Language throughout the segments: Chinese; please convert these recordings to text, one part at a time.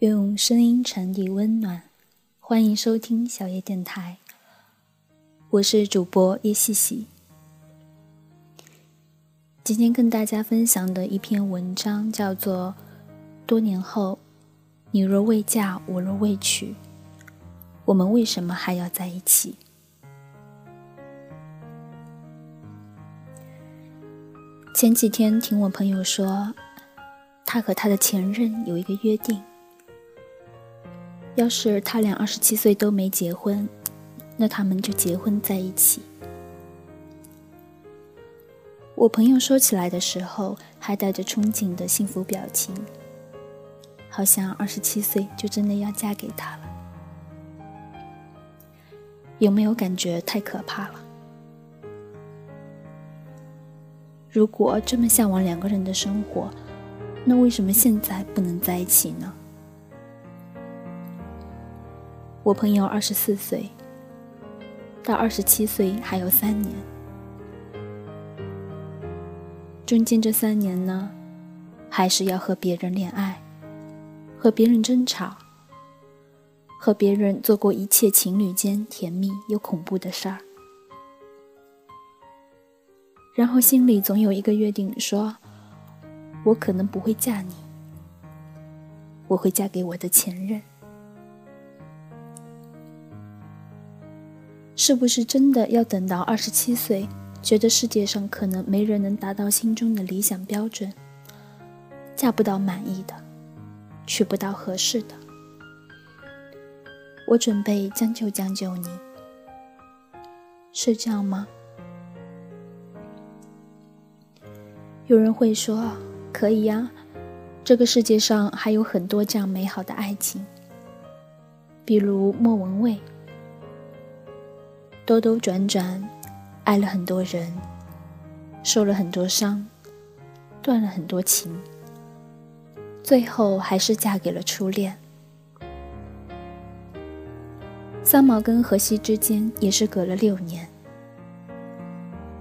用声音传递温暖，欢迎收听小叶电台。我是主播叶细细。今天跟大家分享的一篇文章叫做《多年后，你若未嫁，我若未娶，我们为什么还要在一起？》前几天听我朋友说，他和他的前任有一个约定。要是他俩二十七岁都没结婚，那他们就结婚在一起。我朋友说起来的时候，还带着憧憬的幸福表情，好像二十七岁就真的要嫁给他了。有没有感觉太可怕了？如果这么向往两个人的生活，那为什么现在不能在一起呢？我朋友二十四岁，到二十七岁还有三年，中间这三年呢，还是要和别人恋爱，和别人争吵，和别人做过一切情侣间甜蜜又恐怖的事儿，然后心里总有一个约定，说我可能不会嫁你，我会嫁给我的前任。是不是真的要等到二十七岁，觉得世界上可能没人能达到心中的理想标准，嫁不到满意的，娶不到合适的，我准备将就将就你，是这样吗？有人会说，可以呀，这个世界上还有很多这样美好的爱情，比如莫文蔚。兜兜转转，爱了很多人，受了很多伤，断了很多情，最后还是嫁给了初恋。三毛跟荷西之间也是隔了六年，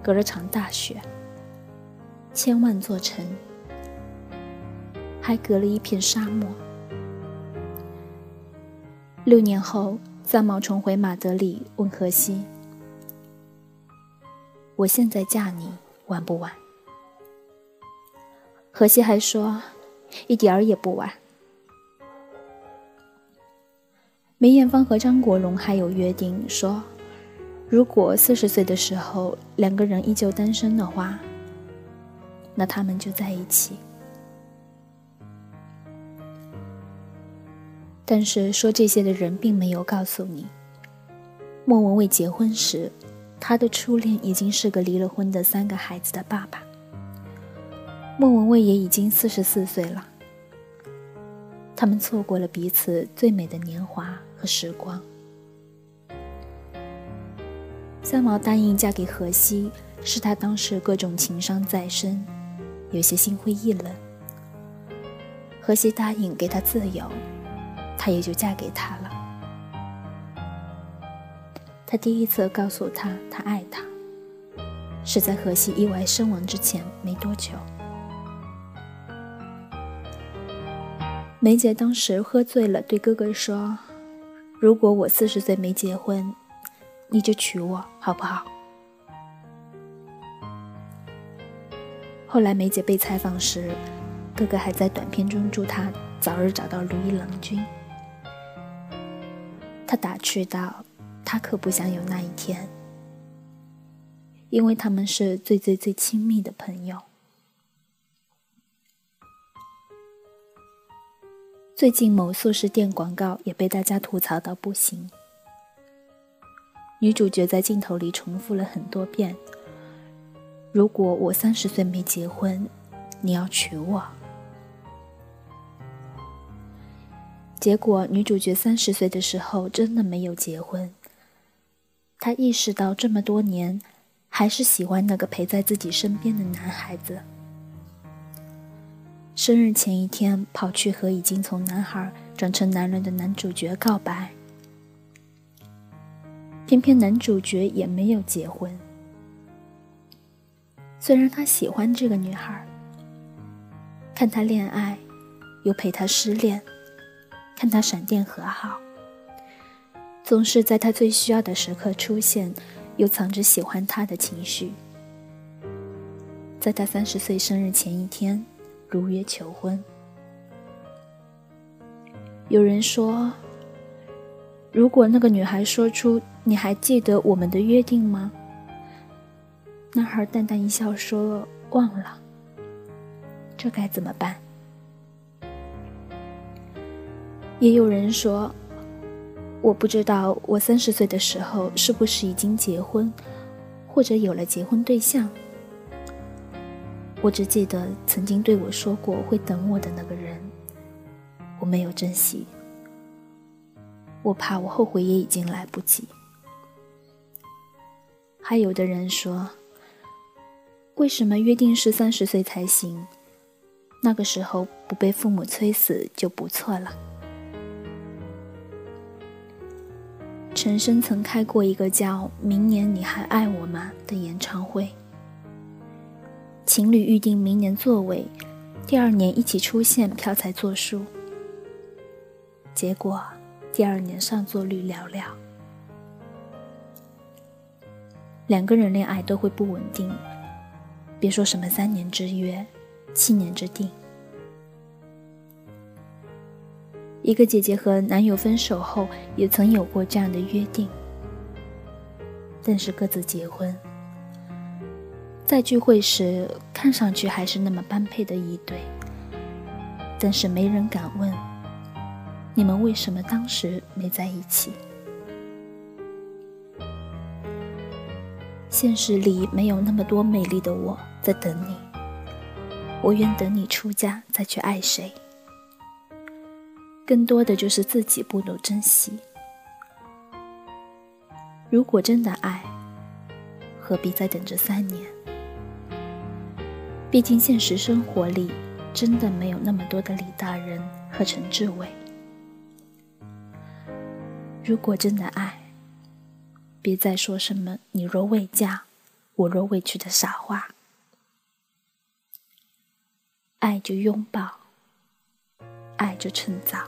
隔了场大雪，千万座城，还隔了一片沙漠。六年后，三毛重回马德里，问荷西。我现在嫁你晚不晚？荷西还说，一点儿也不晚。梅艳芳和张国荣还有约定，说如果四十岁的时候两个人依旧单身的话，那他们就在一起。但是说这些的人并没有告诉你，莫文蔚结婚时。他的初恋已经是个离了婚的三个孩子的爸爸，莫文蔚也已经四十四岁了。他们错过了彼此最美的年华和时光。三毛答应嫁给荷西，是他当时各种情伤在身，有些心灰意冷。荷西答应给他自由，他也就嫁给他了。他第一次告诉他他爱他，是在荷西意外身亡之前没多久。梅姐当时喝醉了，对哥哥说：“如果我四十岁没结婚，你就娶我好不好？”后来梅姐被采访时，哥哥还在短片中祝她早日找到如意郎君。他打趣道。他可不想有那一天，因为他们是最最最亲密的朋友。最近某素食店广告也被大家吐槽到不行，女主角在镜头里重复了很多遍：“如果我三十岁没结婚，你要娶我。”结果女主角三十岁的时候真的没有结婚。他意识到这么多年，还是喜欢那个陪在自己身边的男孩子。生日前一天，跑去和已经从男孩转成男人的男主角告白，偏偏男主角也没有结婚。虽然他喜欢这个女孩，看他恋爱，又陪她失恋，看他闪电和好，总是在他最需要的时刻出现，又藏着喜欢他的情绪。在他三十岁生日前一天，如约求婚。有人说，如果那个女孩说出“你还记得我们的约定吗？”男孩淡淡一笑说：“忘了。”这该怎么办？也有人说，我不知道我三十岁的时候是不是已经结婚，或者有了结婚对象。我只记得曾经对我说过会等我的那个人，我没有珍惜。我怕我后悔也已经来不及。还有的人说，为什么约定是三十岁才行？那个时候不被父母催死就不错了。陈升曾开过一个叫《明年你还爱我吗》的演唱会。情侣预定明年座位，第二年一起出现，票才作数。结果第二年上座率寥寥。两个人恋爱都会不稳定，别说什么三年之约、七年之定。一个姐姐和男友分手后，也曾有过这样的约定，但是各自结婚。在聚会时，看上去还是那么般配的一对，但是没人敢问，你们为什么当时没在一起？现实里没有那么多美丽的我在等你，我愿等你出嫁再去爱谁，更多的就是自己不懂珍惜。如果真的爱，何必再等这三年？毕竟，现实生活里真的没有那么多的李大人和陈志伟。如果真的爱，别再说什么“你若未嫁，我若未娶”的傻话。爱就拥抱，爱就趁早。